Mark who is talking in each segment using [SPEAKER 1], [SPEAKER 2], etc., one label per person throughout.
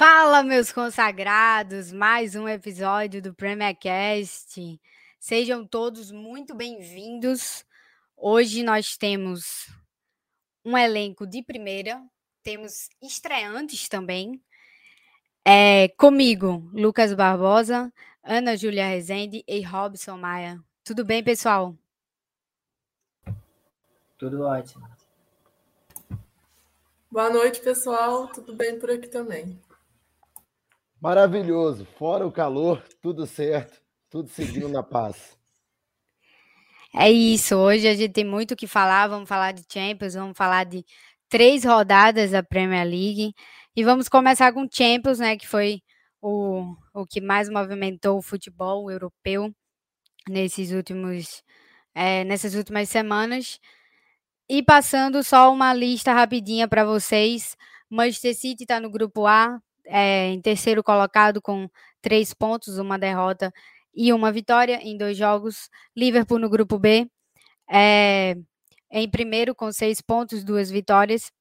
[SPEAKER 1] Fala, meus consagrados! Mais um episódio do Premiercast. Sejam todos muito bem-vindos. Hoje nós temos um elenco de primeira, temos estreantes também. É, comigo, Lucas Barbosa, Ana Júlia Rezende e Robson Maia. Tudo bem, pessoal?
[SPEAKER 2] Tudo ótimo.
[SPEAKER 3] Boa noite, pessoal. Tudo bem por aqui também.
[SPEAKER 4] Maravilhoso. Fora o calor, tudo certo, tudo seguindo na paz.
[SPEAKER 1] É isso. Hoje a gente tem muito o que falar. Vamos falar de Champions, vamos falar de três rodadas da Premier League. E vamos começar com Champions, né? Que foi o, o que mais movimentou o futebol europeu nesses últimos, é, nessas últimas semanas. E passando só uma lista rapidinha para vocês. Manchester City está no grupo A, é, em terceiro colocado com três pontos, uma derrota e uma vitória em dois jogos. Liverpool no grupo B, é, em primeiro com seis pontos, duas vitórias.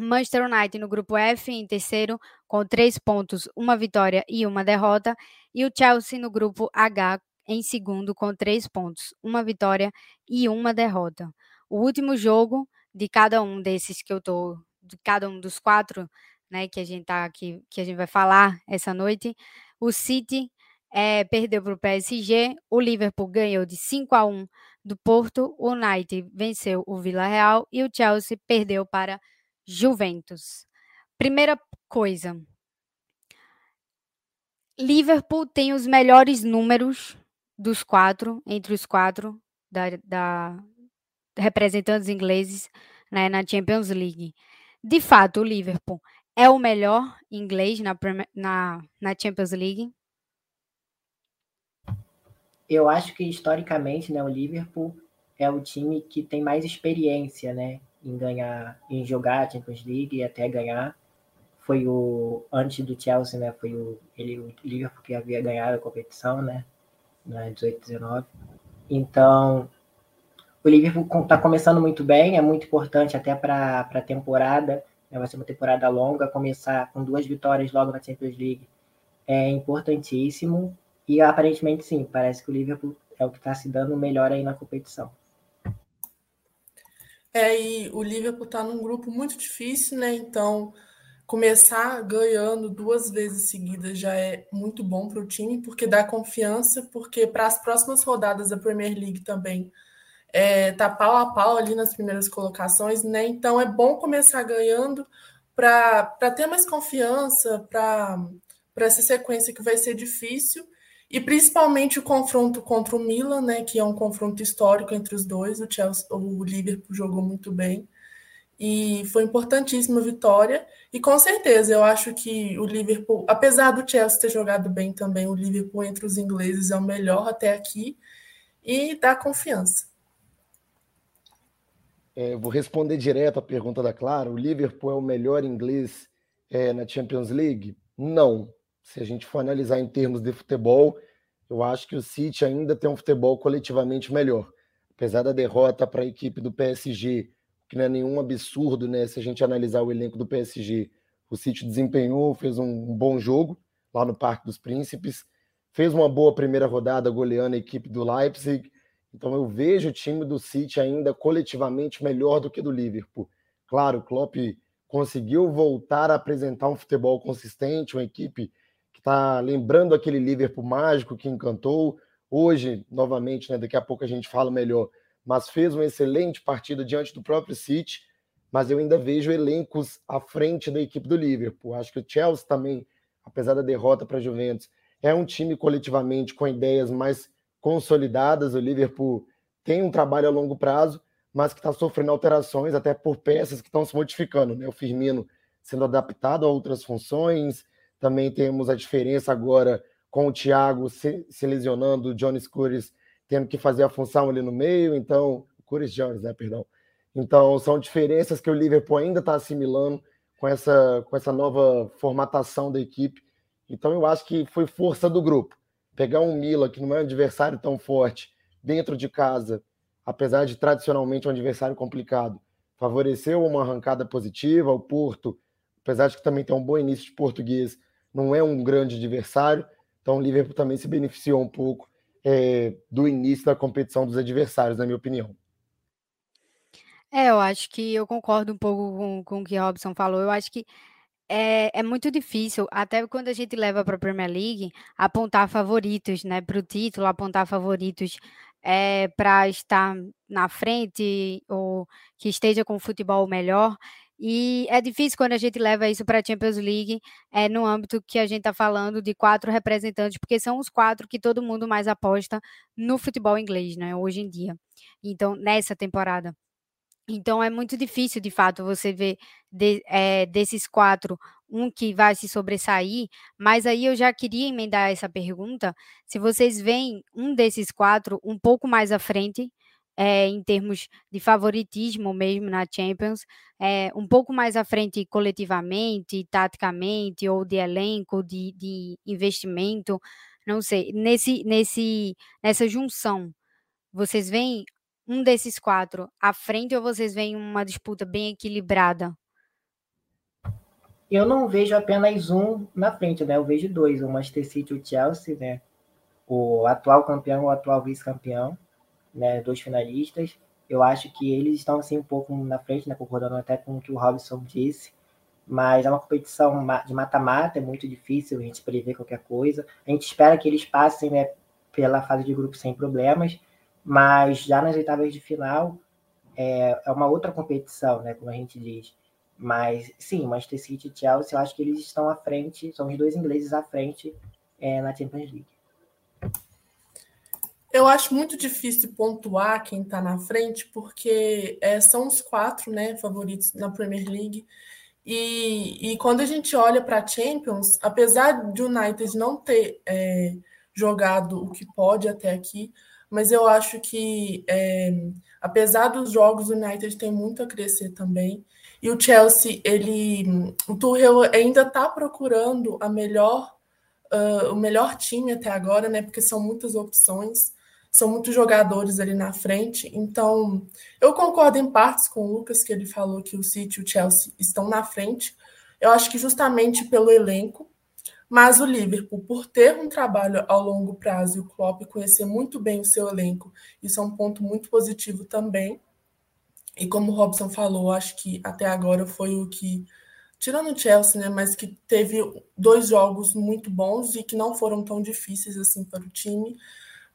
[SPEAKER 1] Manchester United no grupo F, em terceiro, com três pontos, uma vitória e uma derrota. E o Chelsea no grupo H, em segundo, com três pontos, uma vitória e uma derrota. O último jogo de cada um desses que eu tô, de cada um dos quatro né, que a gente tá aqui, que a gente vai falar essa noite. O City é, perdeu para o PSG, o Liverpool ganhou de 5 a 1 do Porto, o United venceu o Vila Real e o Chelsea perdeu para Juventus. Primeira coisa, Liverpool tem os melhores números dos quatro, entre os quatro da, da representantes ingleses né, na Champions League. De fato, o Liverpool é o melhor inglês na, na, na Champions League?
[SPEAKER 2] Eu acho que historicamente, né, o Liverpool é o time que tem mais experiência, né, em ganhar, em jogar a Champions League e até ganhar. Foi o antes do Chelsea, né, foi o ele o Liverpool que havia ganhado a competição, né, na 18-19. Então, o Liverpool está começando muito bem, é muito importante até para a temporada vai ser uma temporada longa, começar com duas vitórias logo na Champions League é importantíssimo. E aparentemente, sim, parece que o Liverpool é o que está se dando melhor aí na competição.
[SPEAKER 3] É, e o Liverpool está num grupo muito difícil, né? Então, começar ganhando duas vezes seguidas já é muito bom para o time, porque dá confiança, porque para as próximas rodadas da Premier League também é, tá pau a pau ali nas primeiras colocações, né? Então é bom começar ganhando para ter mais confiança para essa sequência que vai ser difícil. E principalmente o confronto contra o Milan, né? Que é um confronto histórico entre os dois. O, Chelsea, o Liverpool jogou muito bem. E foi importantíssima a vitória. E com certeza, eu acho que o Liverpool, apesar do Chelsea ter jogado bem também, o Liverpool entre os ingleses é o melhor até aqui. E dá confiança.
[SPEAKER 4] É, vou responder direto a pergunta da Clara. O Liverpool é o melhor inglês é, na Champions League? Não. Se a gente for analisar em termos de futebol, eu acho que o City ainda tem um futebol coletivamente melhor. Apesar da derrota para a equipe do PSG, que não é nenhum absurdo, né? Se a gente analisar o elenco do PSG, o City desempenhou, fez um bom jogo lá no Parque dos Príncipes, fez uma boa primeira rodada goleando a equipe do Leipzig então eu vejo o time do City ainda coletivamente melhor do que do Liverpool. Claro, o Klopp conseguiu voltar a apresentar um futebol consistente, uma equipe que está lembrando aquele Liverpool mágico que encantou. Hoje, novamente, né, daqui a pouco a gente fala melhor, mas fez uma excelente partida diante do próprio City, mas eu ainda vejo elencos à frente da equipe do Liverpool. Acho que o Chelsea também, apesar da derrota para a Juventus, é um time coletivamente com ideias mais consolidadas. O Liverpool tem um trabalho a longo prazo, mas que está sofrendo alterações, até por peças que estão se modificando. Né? O Firmino sendo adaptado a outras funções. Também temos a diferença agora com o Thiago se, se lesionando, o Jones Cures tendo que fazer a função ali no meio. Então, Cures Jones, né? Perdão. Então, são diferenças que o Liverpool ainda está assimilando com essa, com essa nova formatação da equipe. Então, eu acho que foi força do grupo pegar um Mila, que não é um adversário tão forte, dentro de casa, apesar de tradicionalmente um adversário complicado, favoreceu uma arrancada positiva. O Porto, apesar de que também tem um bom início de português, não é um grande adversário, então o Liverpool também se beneficiou um pouco é, do início da competição dos adversários, na minha opinião.
[SPEAKER 1] É, eu acho que eu concordo um pouco com, com o que Robson falou. Eu acho que é, é muito difícil, até quando a gente leva para a Premier League, apontar favoritos né, para o título, apontar favoritos é, para estar na frente ou que esteja com o futebol melhor. E é difícil quando a gente leva isso para a Champions League, é, no âmbito que a gente está falando de quatro representantes, porque são os quatro que todo mundo mais aposta no futebol inglês, né, hoje em dia. Então, nessa temporada. Então é muito difícil, de fato, você ver de, é, desses quatro um que vai se sobressair. Mas aí eu já queria emendar essa pergunta: se vocês veem um desses quatro um pouco mais à frente, é, em termos de favoritismo mesmo na Champions, é, um pouco mais à frente coletivamente, taticamente, ou de elenco, de, de investimento, não sei, nesse, nesse, nessa junção. Vocês veem um desses quatro à frente ou vocês veem uma disputa bem equilibrada?
[SPEAKER 2] Eu não vejo apenas um na frente, né? Eu vejo dois, o Manchester City e o Chelsea, né? O atual campeão o atual vice-campeão, né? Dois finalistas. Eu acho que eles estão assim um pouco na frente, né? Concordando até com o que o Robson disse. Mas é uma competição de mata-mata, é muito difícil a gente prever qualquer coisa. A gente espera que eles passem, né? Pela fase de grupo sem problemas mas já nas oitavas de final é, é uma outra competição, né, como a gente diz. Mas sim, Manchester City e Chelsea, eu acho que eles estão à frente, são os dois ingleses à frente é, na Champions League.
[SPEAKER 3] Eu acho muito difícil pontuar quem está na frente, porque é, são os quatro né, favoritos na Premier League. E, e quando a gente olha para a Champions, apesar de o United não ter é, jogado o que pode até aqui, mas eu acho que, é, apesar dos jogos, o United tem muito a crescer também. E o Chelsea, ele, o Tuchel ainda está procurando a melhor, uh, o melhor time até agora, né? Porque são muitas opções, são muitos jogadores ali na frente. Então, eu concordo em partes com o Lucas que ele falou que o City e o Chelsea estão na frente. Eu acho que justamente pelo elenco, mas o Liverpool, por ter um trabalho ao longo prazo e o Klopp conhecer muito bem o seu elenco, isso é um ponto muito positivo também. E como o Robson falou, acho que até agora foi o que, tirando o Chelsea, né, mas que teve dois jogos muito bons e que não foram tão difíceis assim para o time.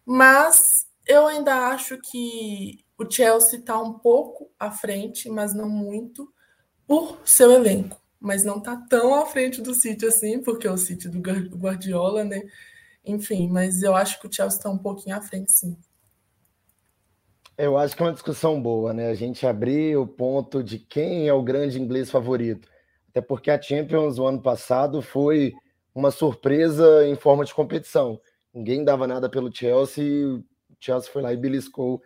[SPEAKER 3] Mas eu ainda acho que o Chelsea está um pouco à frente, mas não muito, por seu elenco mas não tá tão à frente do City assim, porque é o City do Guardiola, né? Enfim, mas eu acho que o Chelsea está um pouquinho à frente, sim.
[SPEAKER 4] Eu acho que é uma discussão boa, né? A gente abrir o ponto de quem é o grande inglês favorito. Até porque a Champions, o ano passado, foi uma surpresa em forma de competição. Ninguém dava nada pelo Chelsea, o Chelsea foi lá e beliscou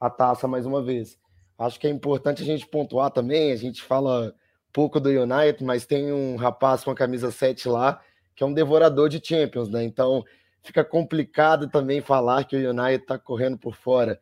[SPEAKER 4] a taça mais uma vez. Acho que é importante a gente pontuar também, a gente fala pouco do United, mas tem um rapaz com a camisa 7 lá, que é um devorador de Champions, né? Então fica complicado também falar que o United está correndo por fora.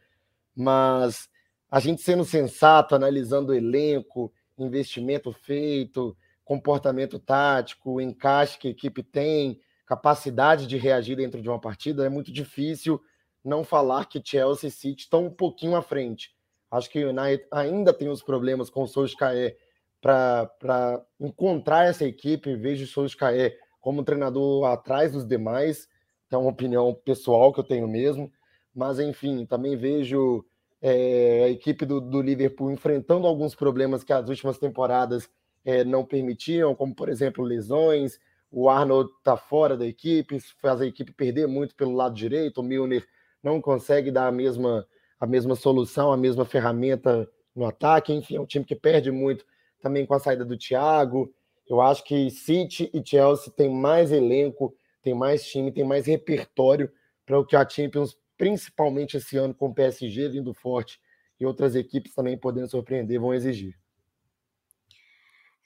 [SPEAKER 4] Mas a gente sendo sensato, analisando o elenco, investimento feito, comportamento tático, encaixe que a equipe tem, capacidade de reagir dentro de uma partida, é muito difícil não falar que Chelsea e City estão um pouquinho à frente. Acho que o United ainda tem os problemas com o Solskjaer para encontrar essa equipe, vejo o Solskjaer como treinador atrás dos demais, é uma opinião pessoal que eu tenho mesmo, mas enfim, também vejo é, a equipe do, do, Liverpool enfrentando alguns problemas que as últimas temporadas é, não permitiam, como por exemplo lesões, o Arnold está fora da equipe, faz a equipe perder muito pelo lado direito, o Milner não consegue dar a mesma, a mesma solução, a mesma ferramenta no ataque, enfim, é um time que perde muito também com a saída do Thiago. Eu acho que City e Chelsea têm mais elenco, tem mais time, tem mais repertório para o que a Champions, principalmente esse ano com o PSG vindo forte e outras equipes também podendo surpreender, vão exigir.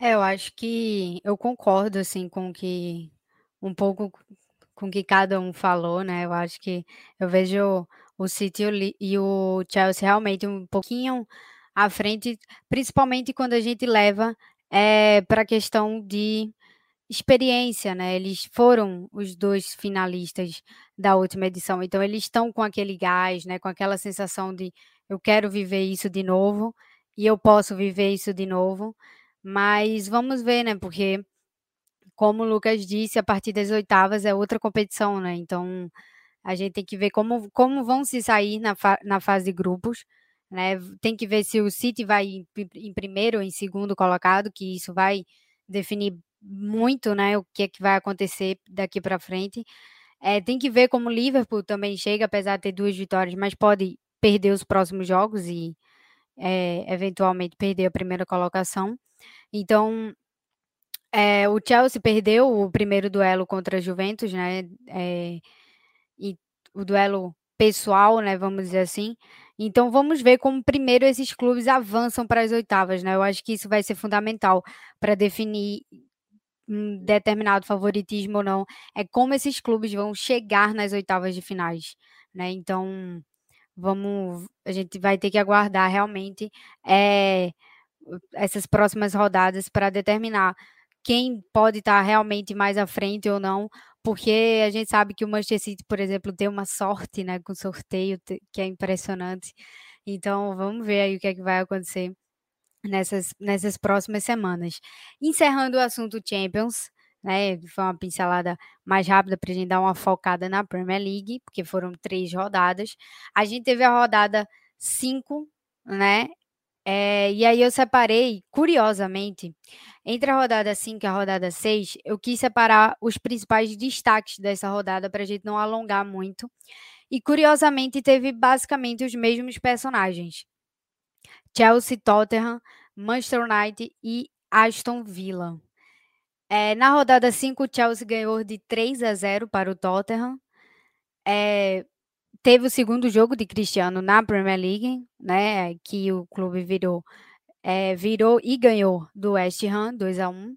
[SPEAKER 1] É, eu acho que eu concordo assim com que um pouco com que cada um falou, né? Eu acho que eu vejo o City e o Chelsea realmente um pouquinho à frente, principalmente quando a gente leva é, para a questão de experiência, né? Eles foram os dois finalistas da última edição, então eles estão com aquele gás, né? Com aquela sensação de eu quero viver isso de novo e eu posso viver isso de novo. Mas vamos ver, né? Porque como o Lucas disse, a partir das oitavas é outra competição, né? Então a gente tem que ver como, como vão se sair na, fa na fase de grupos. Né? Tem que ver se o City vai em, em primeiro ou em segundo colocado, que isso vai definir muito, né, o que é que vai acontecer daqui para frente. É, tem que ver como o Liverpool também chega, apesar de ter duas vitórias, mas pode perder os próximos jogos e é, eventualmente perder a primeira colocação. Então, é, o Chelsea perdeu o primeiro duelo contra a Juventus, né? É, e o duelo pessoal, né? Vamos dizer assim. Então vamos ver como primeiro esses clubes avançam para as oitavas, né? Eu acho que isso vai ser fundamental para definir um determinado favoritismo ou não. É como esses clubes vão chegar nas oitavas de finais, né? Então vamos, a gente vai ter que aguardar realmente é, essas próximas rodadas para determinar quem pode estar realmente mais à frente ou não, porque a gente sabe que o Manchester City, por exemplo, tem uma sorte, né, com sorteio que é impressionante. Então, vamos ver aí o que é que vai acontecer nessas, nessas próximas semanas. Encerrando o assunto Champions, né, foi uma pincelada mais rápida para a gente dar uma focada na Premier League, porque foram três rodadas. A gente teve a rodada 5, né, é, e aí eu separei, curiosamente, entre a rodada 5 e a rodada 6, eu quis separar os principais destaques dessa rodada para a gente não alongar muito. E curiosamente teve basicamente os mesmos personagens. Chelsea, Tottenham, Manchester United e Aston Villa. É, na rodada 5, o Chelsea ganhou de 3 a 0 para o Tottenham. É, teve o segundo jogo de Cristiano na Premier League, né? Que o clube virou, é, virou e ganhou do West Ham 2 a 1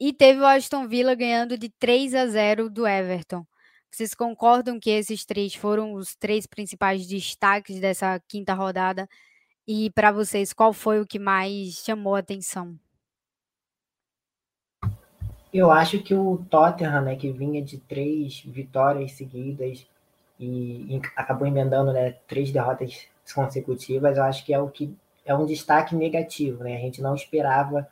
[SPEAKER 1] E teve o Aston Villa ganhando de 3 a 0 do Everton. Vocês concordam que esses três foram os três principais destaques dessa quinta rodada? E para vocês, qual foi o que mais chamou a atenção?
[SPEAKER 2] Eu acho que o Tottenham, né, que vinha de três vitórias seguidas, e, e acabou emendando né, três derrotas consecutivas, eu acho que é o que é um destaque negativo, né? A gente não esperava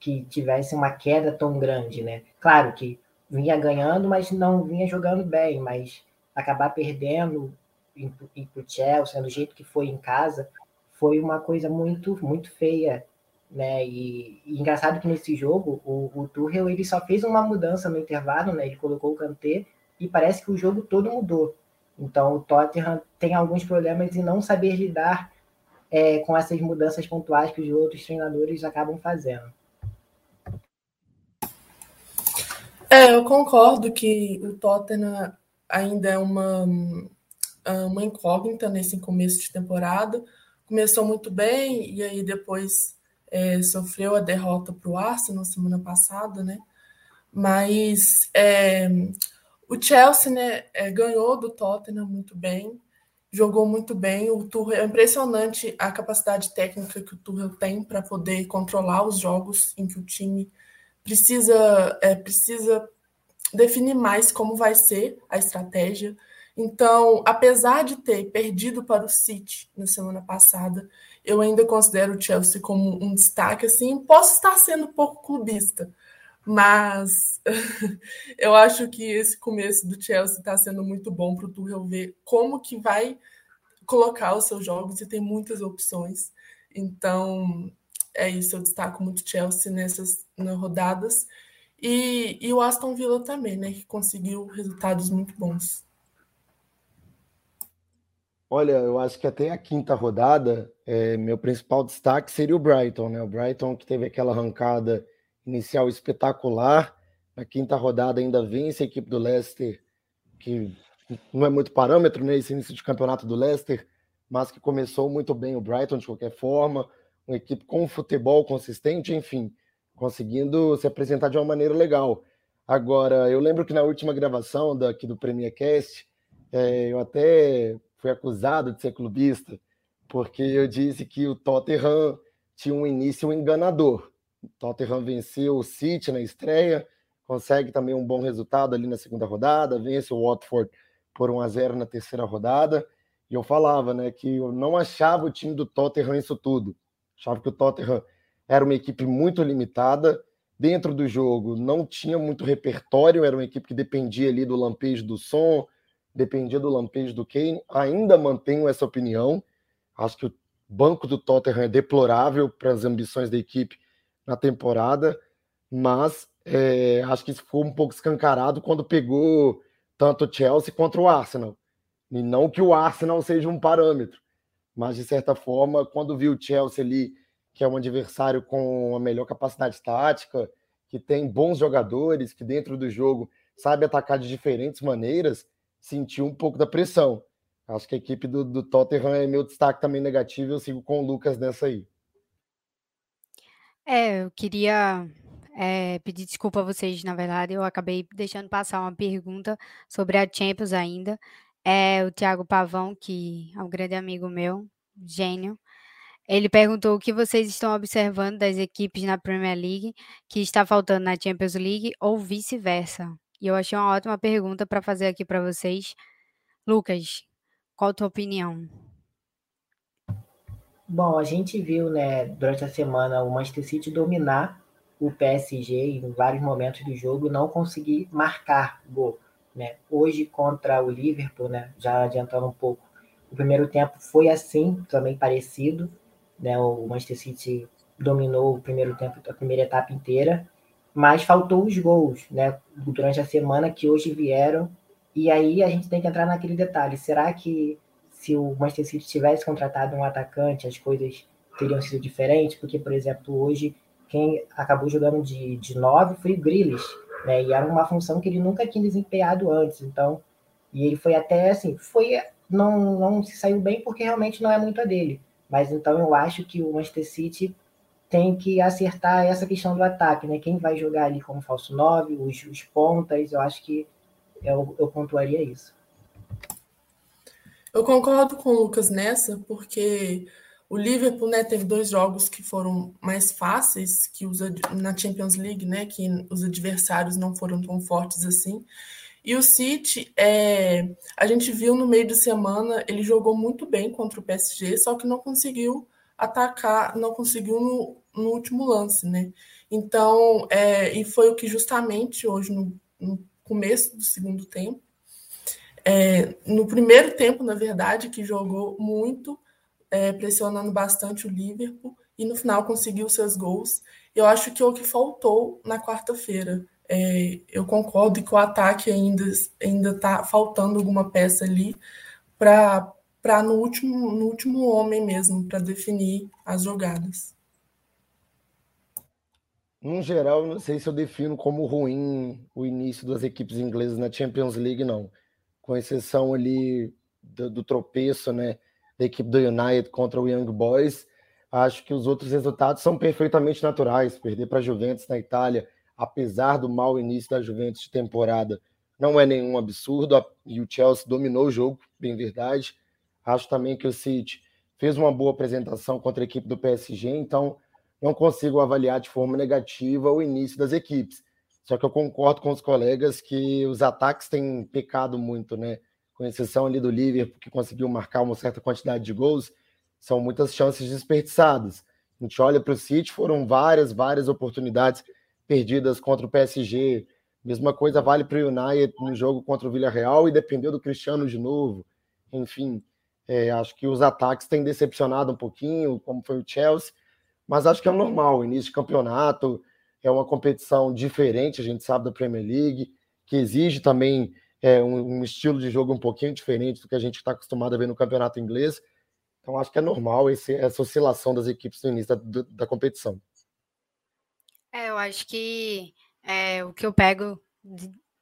[SPEAKER 2] que tivesse uma queda tão grande, né? Claro que vinha ganhando, mas não vinha jogando bem, mas acabar perdendo para o Chelsea, do jeito que foi em casa, foi uma coisa muito muito feia, né? E, e engraçado que nesse jogo o, o Tuchel ele só fez uma mudança no intervalo, né? Ele colocou o Kanté e parece que o jogo todo mudou. Então, o Tottenham tem alguns problemas em não saber lidar é, com essas mudanças pontuais que os outros treinadores acabam fazendo.
[SPEAKER 3] É, eu concordo que o Tottenham ainda é uma, uma incógnita nesse começo de temporada. Começou muito bem e aí depois é, sofreu a derrota para o Arsenal semana passada, né? Mas é, o Chelsea né, é, ganhou do Tottenham muito bem, jogou muito bem. O Tuchel é impressionante a capacidade técnica que o Tuchel tem para poder controlar os jogos em que o time precisa é, precisa definir mais como vai ser a estratégia. Então, apesar de ter perdido para o City na semana passada, eu ainda considero o Chelsea como um destaque. Assim, posso estar sendo um pouco clubista, mas eu acho que esse começo do Chelsea está sendo muito bom para o Tuchel ver como que vai colocar os seus jogos e tem muitas opções. Então, é isso, eu destaco muito Chelsea nessas nas rodadas. E, e o Aston Villa também, né, que conseguiu resultados muito bons.
[SPEAKER 4] Olha, eu acho que até a quinta rodada, é, meu principal destaque seria o Brighton, né? O Brighton que teve aquela arrancada inicial espetacular. Na quinta rodada ainda vence a equipe do Leicester, que não é muito parâmetro, né? Esse início de campeonato do Leicester, mas que começou muito bem o Brighton de qualquer forma, uma equipe com futebol consistente, enfim, conseguindo se apresentar de uma maneira legal. Agora, eu lembro que na última gravação daqui do Premier Cast, é, eu até fui acusado de ser clubista, porque eu disse que o Tottenham tinha um início enganador. O Tottenham venceu o City na estreia, consegue também um bom resultado ali na segunda rodada, vence o Watford por 1 a 0 na terceira rodada. E eu falava, né, que eu não achava o time do Tottenham isso tudo. Achava que o Tottenham era uma equipe muito limitada dentro do jogo, não tinha muito repertório, era uma equipe que dependia ali do lampejo do som, dependia do lampejo do Kane. Ainda mantenho essa opinião. Acho que o banco do Tottenham é deplorável para as ambições da equipe na temporada, mas é, acho que isso ficou um pouco escancarado quando pegou tanto o Chelsea contra o Arsenal. E não que o Arsenal seja um parâmetro, mas de certa forma, quando viu o Chelsea ali, que é um adversário com a melhor capacidade tática, que tem bons jogadores, que dentro do jogo sabe atacar de diferentes maneiras, sentiu um pouco da pressão. Acho que a equipe do, do Tottenham é meu destaque também negativo, eu sigo com o Lucas nessa aí.
[SPEAKER 1] É, eu queria é, pedir desculpa a vocês, na verdade, eu acabei deixando passar uma pergunta sobre a Champions ainda. É o Thiago Pavão, que é um grande amigo meu, gênio. Ele perguntou o que vocês estão observando das equipes na Premier League que está faltando na Champions League ou vice-versa. E eu achei uma ótima pergunta para fazer aqui para vocês. Lucas, qual a tua opinião?
[SPEAKER 2] Bom, a gente viu, né, durante a semana o Manchester City dominar o PSG em vários momentos do jogo não conseguir marcar gol. Né? Hoje contra o Liverpool, né, já adiantando um pouco, o primeiro tempo foi assim, também parecido. Né? O Manchester City dominou o primeiro tempo, a primeira etapa inteira, mas faltou os gols né, durante a semana que hoje vieram. E aí a gente tem que entrar naquele detalhe: será que se o Manchester City tivesse contratado um atacante, as coisas teriam sido diferentes? Porque, por exemplo, hoje quem acabou jogando de, de nove foi o Grealish, né? E era uma função que ele nunca tinha desempenhado antes. Então, e ele foi até assim, foi não, não se saiu bem porque realmente não é muito a dele. Mas então eu acho que o Manchester City tem que acertar essa questão do ataque, né? Quem vai jogar ali como falso nove, os, os pontas, eu acho que eu, eu pontuaria isso.
[SPEAKER 3] Eu concordo com o Lucas nessa, porque o Liverpool, né, teve dois jogos que foram mais fáceis que os, na Champions League, né, que os adversários não foram tão fortes assim. E o City, é, a gente viu no meio de semana, ele jogou muito bem contra o PSG, só que não conseguiu atacar, não conseguiu no último lance, né? Então, é, e foi o que justamente hoje, no, no começo do segundo tempo, é, no primeiro tempo, na verdade, que jogou muito, é, pressionando bastante o Liverpool e no final conseguiu seus gols. Eu acho que é o que faltou na quarta-feira. É, eu concordo que o ataque ainda ainda está faltando alguma peça ali para no último no último homem mesmo para definir as jogadas.
[SPEAKER 4] No geral, não sei se eu defino como ruim o início das equipes inglesas na Champions League, não. Com exceção ali do, do tropeço, né? da equipe do United contra o Young Boys. Acho que os outros resultados são perfeitamente naturais. Perder para a Juventus na Itália, apesar do mau início da Juventus de temporada, não é nenhum absurdo. E o Chelsea dominou o jogo, bem verdade. Acho também que o City fez uma boa apresentação contra a equipe do PSG, então não consigo avaliar de forma negativa o início das equipes. Só que eu concordo com os colegas que os ataques têm pecado muito, né? com exceção ali do Liverpool, que conseguiu marcar uma certa quantidade de gols, são muitas chances desperdiçadas. A gente olha para o City, foram várias, várias oportunidades perdidas contra o PSG. Mesma coisa vale para o United no jogo contra o Villarreal e dependeu do Cristiano de novo. Enfim, é, acho que os ataques têm decepcionado um pouquinho, como foi o Chelsea, mas acho que é normal. Início de campeonato é uma competição diferente, a gente sabe da Premier League, que exige também é, um, um, estilo de jogo um pouquinho diferente do que a gente está acostumado a ver no campeonato inglês. Então, acho que é normal esse, essa oscilação das equipes no início da, da competição.
[SPEAKER 1] É, eu acho que é, o que eu pego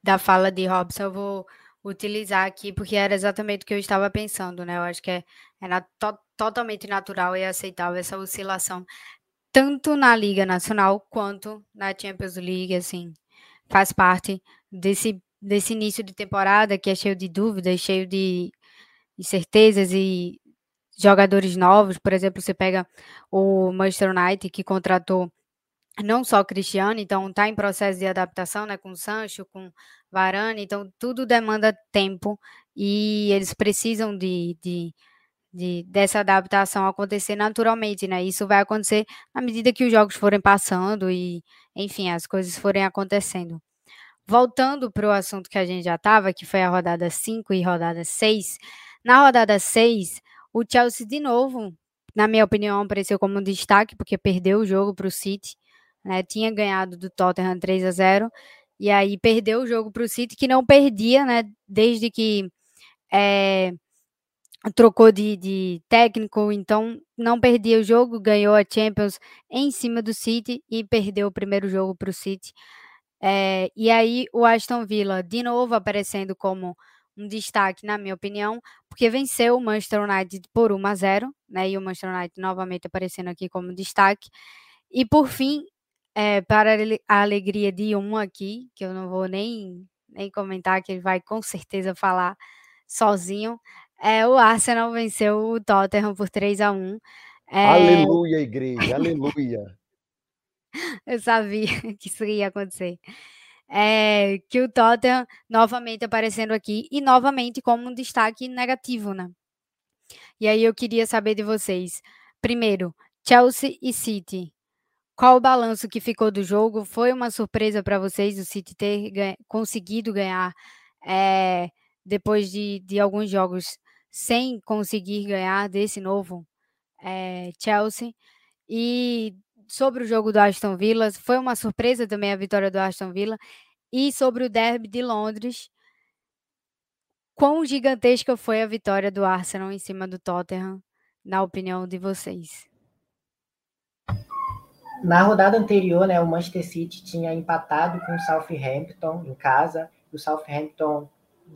[SPEAKER 1] da fala de Robson, eu vou utilizar aqui, porque era exatamente o que eu estava pensando, né? Eu acho que é, é na, to, totalmente natural e aceitável essa oscilação, tanto na Liga Nacional quanto na Champions League, assim, faz parte desse desse início de temporada que é cheio de dúvidas, cheio de incertezas e jogadores novos. Por exemplo, você pega o Manchester United que contratou não só Cristiano, então está em processo de adaptação, né, com Sancho, com Varane, então tudo demanda tempo e eles precisam de, de, de, dessa adaptação acontecer naturalmente, né? Isso vai acontecer à medida que os jogos forem passando e, enfim, as coisas forem acontecendo. Voltando para o assunto que a gente já estava, que foi a rodada 5 e rodada 6, na rodada 6, o Chelsea de novo, na minha opinião, apareceu como um destaque, porque perdeu o jogo para o City, né? Tinha ganhado do Tottenham 3 a 0 e aí perdeu o jogo para o City, que não perdia, né? Desde que é, trocou de, de, técnico, então não perdia o jogo, ganhou a Champions em cima do City e perdeu o primeiro jogo para o City. É, e aí o Aston Villa, de novo, aparecendo como um destaque, na minha opinião, porque venceu o Manchester United por 1 a 0, né? E o Manchester United novamente aparecendo aqui como destaque. E por fim, é, para a alegria de um aqui, que eu não vou nem, nem comentar, que ele vai com certeza falar sozinho, é, o Arsenal venceu o Tottenham por 3 a 1
[SPEAKER 4] é... Aleluia, igreja, aleluia.
[SPEAKER 1] eu sabia que isso ia acontecer. É, que o Tottenham novamente aparecendo aqui e novamente como um destaque negativo, né? E aí eu queria saber de vocês. Primeiro, Chelsea e City. Qual o balanço que ficou do jogo? Foi uma surpresa para vocês o City ter ganha, conseguido ganhar é, depois de, de alguns jogos sem conseguir ganhar desse novo é, Chelsea? E sobre o jogo do Aston Villa, foi uma surpresa também a vitória do Aston Villa. E sobre o derby de Londres, quão gigantesca foi a vitória do Arsenal em cima do Tottenham, na opinião de vocês?
[SPEAKER 2] Na rodada anterior, né, o Manchester City tinha empatado com o Southampton em casa. O Southampton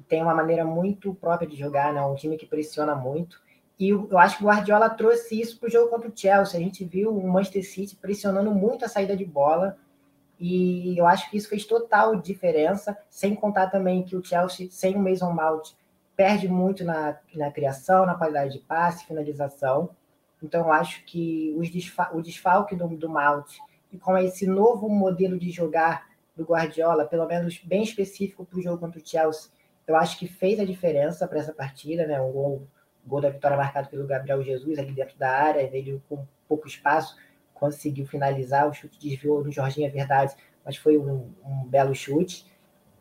[SPEAKER 2] tem uma maneira muito própria de jogar, né, um time que pressiona muito. E eu acho que o Guardiola trouxe isso para o jogo contra o Chelsea. A gente viu o Manchester City pressionando muito a saída de bola. E eu acho que isso fez total diferença, sem contar também que o Chelsea, sem o Mason Mount, perde muito na, na criação, na qualidade de passe, finalização. Então, eu acho que desfa o desfalque do, do Malt e com esse novo modelo de jogar do Guardiola, pelo menos bem específico para o jogo contra o Chelsea, eu acho que fez a diferença para essa partida, né? Um gol, gol da vitória marcado pelo Gabriel Jesus ali dentro da área, ele com pouco espaço conseguiu finalizar, o chute desviou no Jorginho, é verdade, mas foi um, um belo chute.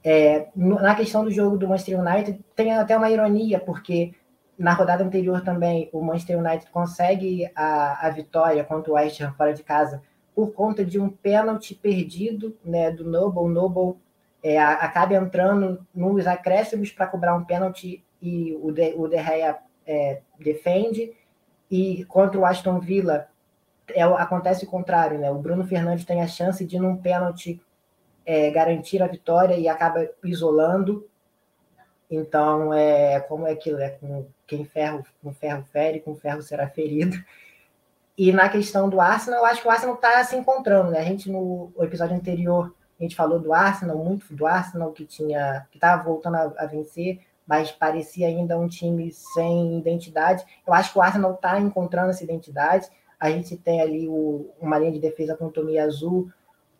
[SPEAKER 2] É, na questão do jogo do Manchester United, tem até uma ironia, porque na rodada anterior também, o Manchester United consegue a, a vitória contra o West Ham fora de casa por conta de um pênalti perdido né, do Noble. O Noble é, acaba entrando nos acréscimos para cobrar um pênalti e o De, o de Gea é, defende. E contra o Aston Villa é, acontece o contrário, né? O Bruno Fernandes tem a chance de, num pênalti, é, garantir a vitória e acaba isolando. Então, é como é aquilo, é com quem ferro, com ferro fere, com ferro será ferido. E na questão do Arsenal, eu acho que o Arsenal está se encontrando, né? A gente, no episódio anterior, gente falou do Arsenal, muito do Arsenal, que tinha que estava voltando a, a, vencer, mas parecia ainda um time sem identidade. Eu acho que o Arsenal está encontrando essa identidade. A gente tem ali o, uma linha de defesa com o Tomi Azul,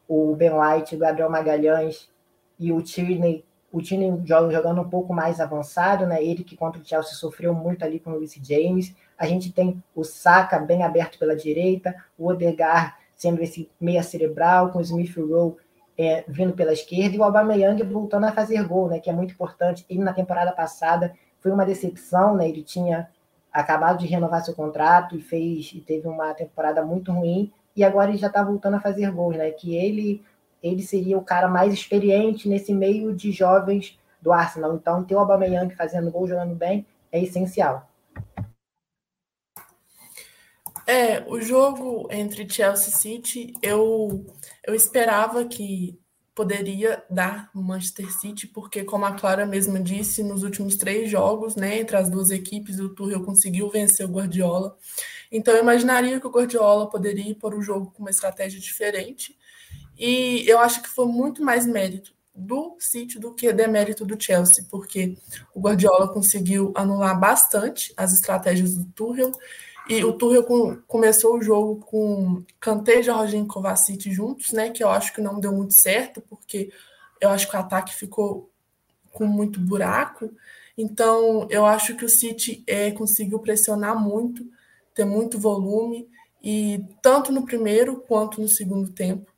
[SPEAKER 2] o Ben White, o Gabriel Magalhães e o Tierney o time jogando um pouco mais avançado, né? Ele que contra o Chelsea sofreu muito ali com o Luiz James. A gente tem o Saka bem aberto pela direita, o Odegaard sendo esse meia cerebral, com o Smith Rowe é, vindo pela esquerda, e o Aubameyang voltando a fazer gol, né? Que é muito importante. Ele na temporada passada foi uma decepção, né? Ele tinha acabado de renovar seu contrato e fez e teve uma temporada muito ruim, e agora ele já está voltando a fazer gols, né? Que ele ele seria o cara mais experiente nesse meio de jovens do Arsenal. Então, ter o Aubameyang fazendo gol, jogando bem, é essencial.
[SPEAKER 3] É, o jogo entre Chelsea e City, eu, eu esperava que poderia dar Manchester City, porque, como a Clara mesma disse, nos últimos três jogos, né, entre as duas equipes, o Tuchel conseguiu vencer o Guardiola. Então, eu imaginaria que o Guardiola poderia ir para o jogo com uma estratégia diferente, e eu acho que foi muito mais mérito do City do que demérito do Chelsea, porque o Guardiola conseguiu anular bastante as estratégias do Tuchel E o Tuchel começou o jogo com Kanté, Jorginho e Kovacic juntos, né? Que eu acho que não deu muito certo, porque eu acho que o ataque ficou com muito buraco. Então, eu acho que o City é, conseguiu pressionar muito, ter muito volume, e tanto no primeiro quanto no segundo tempo.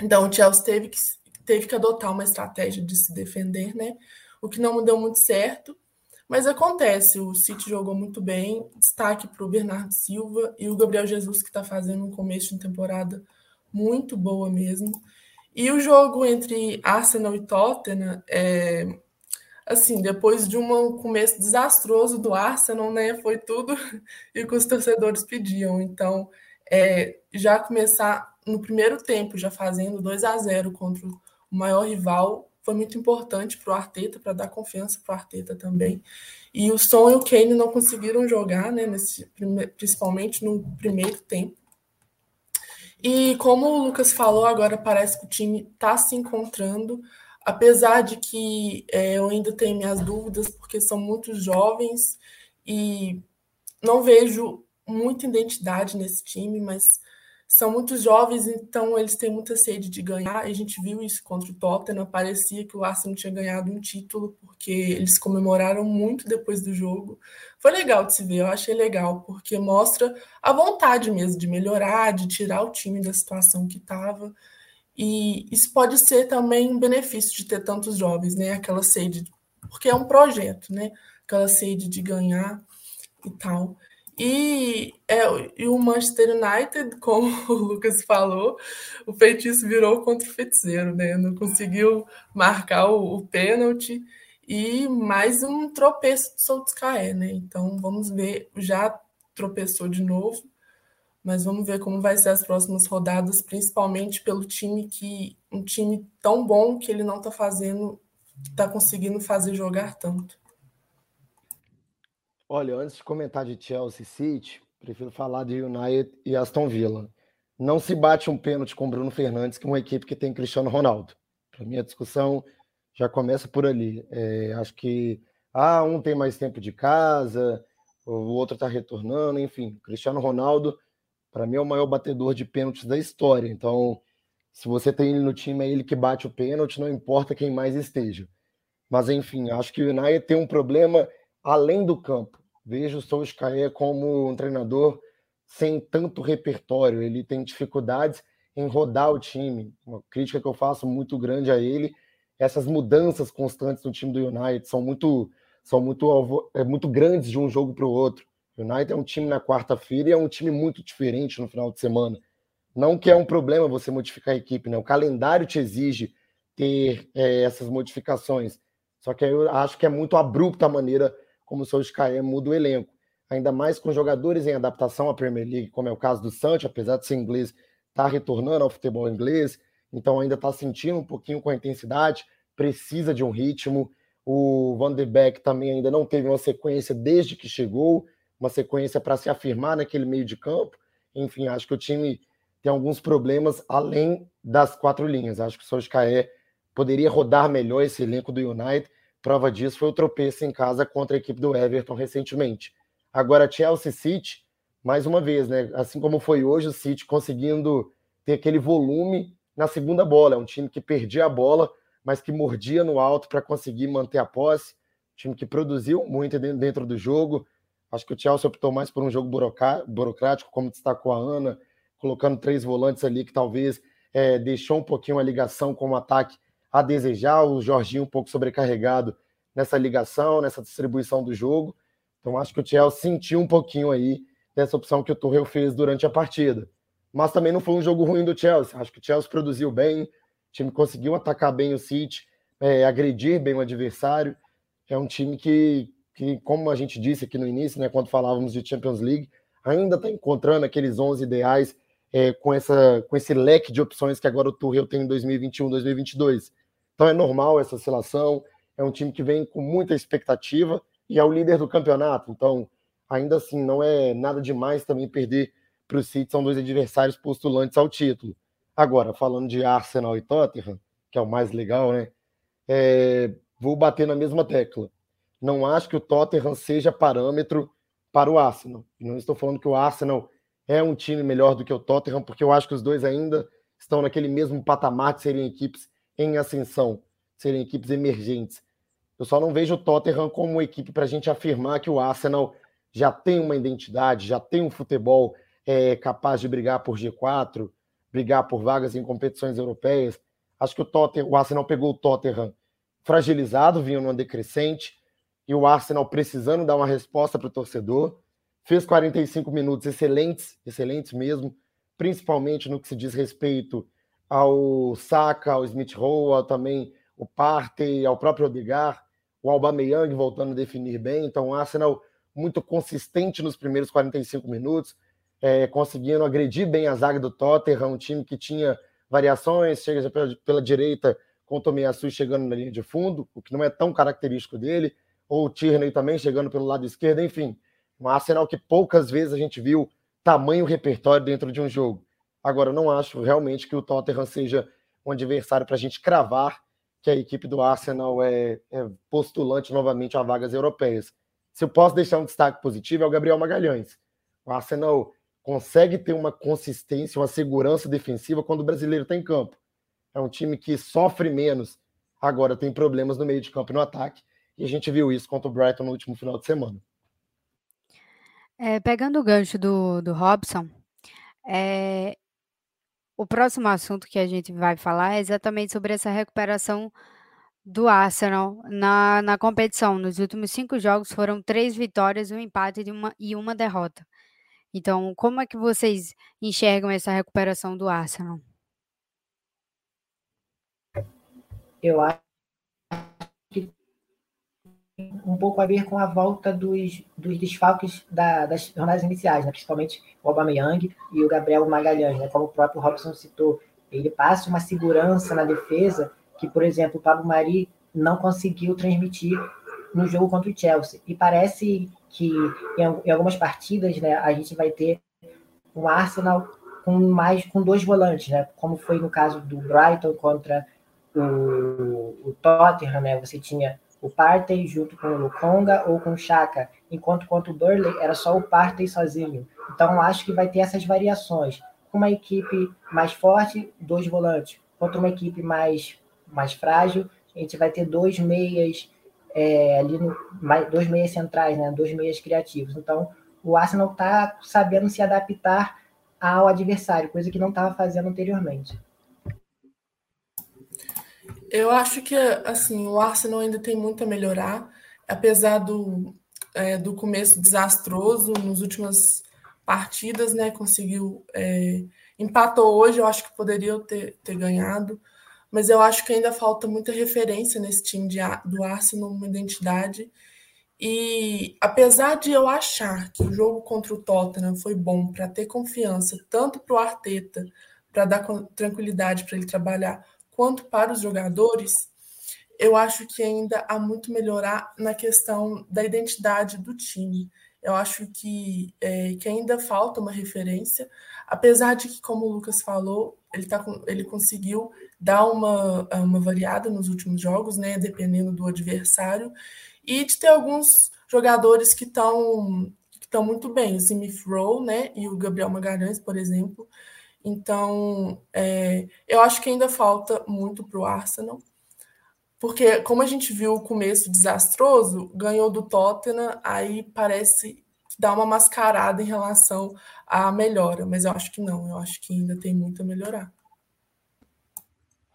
[SPEAKER 3] Então, o Chelsea teve que, teve que adotar uma estratégia de se defender, né? O que não deu muito certo. Mas acontece, o City jogou muito bem. Destaque para o Bernardo Silva e o Gabriel Jesus, que está fazendo um começo de temporada muito boa mesmo. E o jogo entre Arsenal e Tottenham, é, assim, depois de um começo desastroso do Arsenal, né, foi tudo e que os torcedores pediam. Então, é, já começar no primeiro tempo, já fazendo 2 a 0 contra o maior rival, foi muito importante para o Arteta, para dar confiança para o Arteta também. E o Son e o Kane não conseguiram jogar, né, nesse, principalmente no primeiro tempo. E como o Lucas falou, agora parece que o time está se encontrando, apesar de que é, eu ainda tenho minhas dúvidas, porque são muito jovens e não vejo muita identidade nesse time, mas são muito jovens, então eles têm muita sede de ganhar. A gente viu isso contra o Tottenham. Parecia que o Arsenal tinha ganhado um título, porque eles comemoraram muito depois do jogo. Foi legal de se ver, eu achei legal, porque mostra a vontade mesmo de melhorar, de tirar o time da situação que estava. E isso pode ser também um benefício de ter tantos jovens, né? Aquela sede, porque é um projeto, né? Aquela sede de ganhar e tal. E, é, e o Manchester United, como o Lucas falou, o feitiço virou contra o feiticeiro, né? Não conseguiu marcar o, o pênalti e mais um tropeço de Solskjaer, né? Então vamos ver, já tropeçou de novo, mas vamos ver como vai ser as próximas rodadas, principalmente pelo time que um time tão bom que ele não está fazendo, está conseguindo fazer jogar tanto.
[SPEAKER 4] Olha, antes de comentar de Chelsea City, prefiro falar de United e Aston Villa. Não se bate um pênalti com Bruno Fernandes, que é uma equipe que tem Cristiano Ronaldo. Para mim, a discussão já começa por ali. É, acho que ah, um tem mais tempo de casa, o outro está retornando, enfim. Cristiano Ronaldo, para mim, é o maior batedor de pênaltis da história. Então, se você tem ele no time, é ele que bate o pênalti, não importa quem mais esteja. Mas, enfim, acho que o United tem um problema além do campo vejo o Solskjaer como um treinador sem tanto repertório. Ele tem dificuldades em rodar o time. Uma crítica que eu faço muito grande a ele. Essas mudanças constantes no time do United são muito são muito é, muito grandes de um jogo para o outro. O United é um time na quarta-feira e é um time muito diferente no final de semana. Não que é um problema você modificar a equipe, né? O calendário te exige ter é, essas modificações. Só que eu acho que é muito abrupta a maneira como o Solskjaer muda o elenco. Ainda mais com jogadores em adaptação à Premier League, como é o caso do Santos, apesar de ser inglês, está retornando ao futebol inglês, então ainda está sentindo um pouquinho com a intensidade, precisa de um ritmo. O Van de Beek também ainda não teve uma sequência desde que chegou, uma sequência para se afirmar naquele meio de campo. Enfim, acho que o time tem alguns problemas além das quatro linhas. Acho que o Solskjaer poderia rodar melhor esse elenco do United Prova disso foi o tropeço em casa contra a equipe do Everton recentemente. Agora, Chelsea City, mais uma vez, né? Assim como foi hoje, o City conseguindo ter aquele volume na segunda bola. É um time que perdia a bola, mas que mordia no alto para conseguir manter a posse. time que produziu muito dentro do jogo. Acho que o Chelsea optou mais por um jogo burocrático, como destacou a Ana, colocando três volantes ali que talvez é, deixou um pouquinho a ligação com o ataque a desejar, o Jorginho um pouco sobrecarregado nessa ligação, nessa distribuição do jogo. Então acho que o Chelsea sentiu um pouquinho aí dessa opção que o Tuchel fez durante a partida. Mas também não foi um jogo ruim do Chelsea. Acho que o Chelsea produziu bem, o time conseguiu atacar bem o City, é, agredir bem o adversário. É um time que, que, como a gente disse aqui no início, né, quando falávamos de Champions League, ainda está encontrando aqueles 11 ideais é, com, essa, com esse leque de opções que agora o Tuchel tem em 2021, 2022. Então é normal essa oscilação. É um time que vem com muita expectativa e é o líder do campeonato. Então, ainda assim, não é nada demais também perder para o City. São dois adversários postulantes ao título. Agora, falando de Arsenal e Tottenham, que é o mais legal, né? É, vou bater na mesma tecla. Não acho que o Tottenham seja parâmetro para o Arsenal. não estou falando que o Arsenal é um time melhor do que o Tottenham, porque eu acho que os dois ainda estão naquele mesmo patamar de serem equipes em ascensão, serem equipes emergentes. Eu só não vejo o Tottenham como uma equipe para a gente afirmar que o Arsenal já tem uma identidade, já tem um futebol é, capaz de brigar por G4, brigar por vagas em competições europeias. Acho que o, Tottenham, o Arsenal pegou o Tottenham fragilizado, vinha numa decrescente, e o Arsenal precisando dar uma resposta para o torcedor. Fez 45 minutos excelentes, excelentes mesmo, principalmente no que se diz respeito ao Saka, ao Smith Rowe, também o Partey, ao próprio Odegaard, o Aubameyang voltando a definir bem. Então, o Arsenal muito consistente nos primeiros 45 minutos, é, conseguindo agredir bem a zaga do Tottenham, um time que tinha variações, chega pela, pela direita com o Tomiyasu chegando na linha de fundo, o que não é tão característico dele, ou o Tierney também chegando pelo lado esquerdo, enfim, um Arsenal que poucas vezes a gente viu tamanho repertório dentro de um jogo. Agora, não acho realmente que o Tottenham seja um adversário para a gente cravar que a equipe do Arsenal é, é, postulante novamente a vagas europeias. Se eu posso deixar um destaque positivo, é o Gabriel Magalhães. O Arsenal consegue ter uma consistência, uma segurança defensiva quando o brasileiro está em campo. É um time que sofre menos, agora tem problemas no meio de campo e no ataque, e a gente viu isso contra o Brighton no último final de semana.
[SPEAKER 1] É, pegando o gancho do, do Robson, é, o próximo assunto que a gente vai falar é exatamente sobre essa recuperação do Arsenal na, na competição. Nos últimos cinco jogos foram três vitórias, um empate uma, e uma derrota. Então, como é que vocês enxergam essa recuperação do Arsenal?
[SPEAKER 2] Eu acho um pouco a ver com a volta dos, dos desfalques da, das jornadas iniciais, né? principalmente o Aubameyang e o Gabriel Magalhães, né? como o próprio Robson citou. Ele passa uma segurança na defesa que, por exemplo, o Pablo Mari não conseguiu transmitir no jogo contra o Chelsea. E parece que em, algumas partidas, né, a gente vai ter um Arsenal com mais com dois volantes, né? Como foi no caso do Brighton contra o, o Tottenham, né? Você tinha o Partey junto com o Lukonga ou com o Chaka, enquanto contra o Burley era só o Partey sozinho. Então acho que vai ter essas variações. Uma equipe mais forte, dois volantes. Contra uma equipe mais mais frágil, a gente vai ter dois meias é, ali no, dois meias centrais, né? Dois meias criativos. Então, o Arsenal está sabendo se adaptar ao adversário, coisa que não estava fazendo anteriormente.
[SPEAKER 3] Eu acho que assim o Arsenal ainda tem muito a melhorar, apesar do, é, do começo desastroso nas últimas partidas, né? Conseguiu é, empatou hoje, eu acho que poderia ter, ter ganhado mas eu acho que ainda falta muita referência nesse time de, do Arsenal, uma identidade. E apesar de eu achar que o jogo contra o Tottenham foi bom para ter confiança, tanto para o Arteta, para dar tranquilidade para ele trabalhar, quanto para os jogadores, eu acho que ainda há muito melhorar na questão da identidade do time. Eu acho que, é, que ainda falta uma referência, apesar de que, como o Lucas falou, ele, tá, ele conseguiu dar uma, uma variada nos últimos jogos, né, dependendo do adversário, e de ter alguns jogadores que estão que estão muito bem, o Smith Rowe, né, e o Gabriel Magalhães, por exemplo. Então, é, eu acho que ainda falta muito para o Arsenal, porque como a gente viu o começo desastroso, ganhou do Tottenham, aí parece dar uma mascarada em relação à melhora, mas eu acho que não, eu acho que ainda tem muito a melhorar.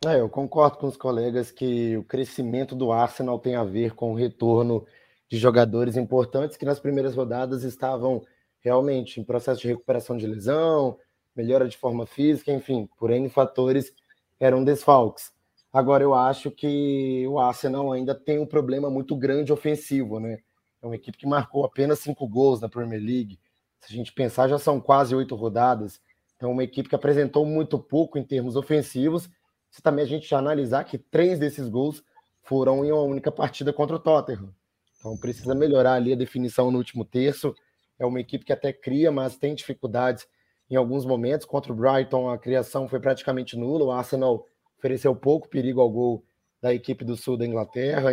[SPEAKER 4] É, eu concordo com os colegas que o crescimento do Arsenal tem a ver com o retorno de jogadores importantes que nas primeiras rodadas estavam realmente em processo de recuperação de lesão, melhora de forma física, enfim, por N fatores eram desfalques. Agora eu acho que o Arsenal ainda tem um problema muito grande ofensivo, né? É uma equipe que marcou apenas cinco gols na Premier League. Se a gente pensar, já são quase oito rodadas. Então, uma equipe que apresentou muito pouco em termos ofensivos se também a gente analisar que três desses gols foram em uma única partida contra o Tottenham. Então precisa melhorar ali a definição no último terço. É uma equipe que até cria, mas tem dificuldades em alguns momentos. Contra o Brighton, a criação foi praticamente nula. O Arsenal ofereceu pouco perigo ao gol da equipe do sul da Inglaterra.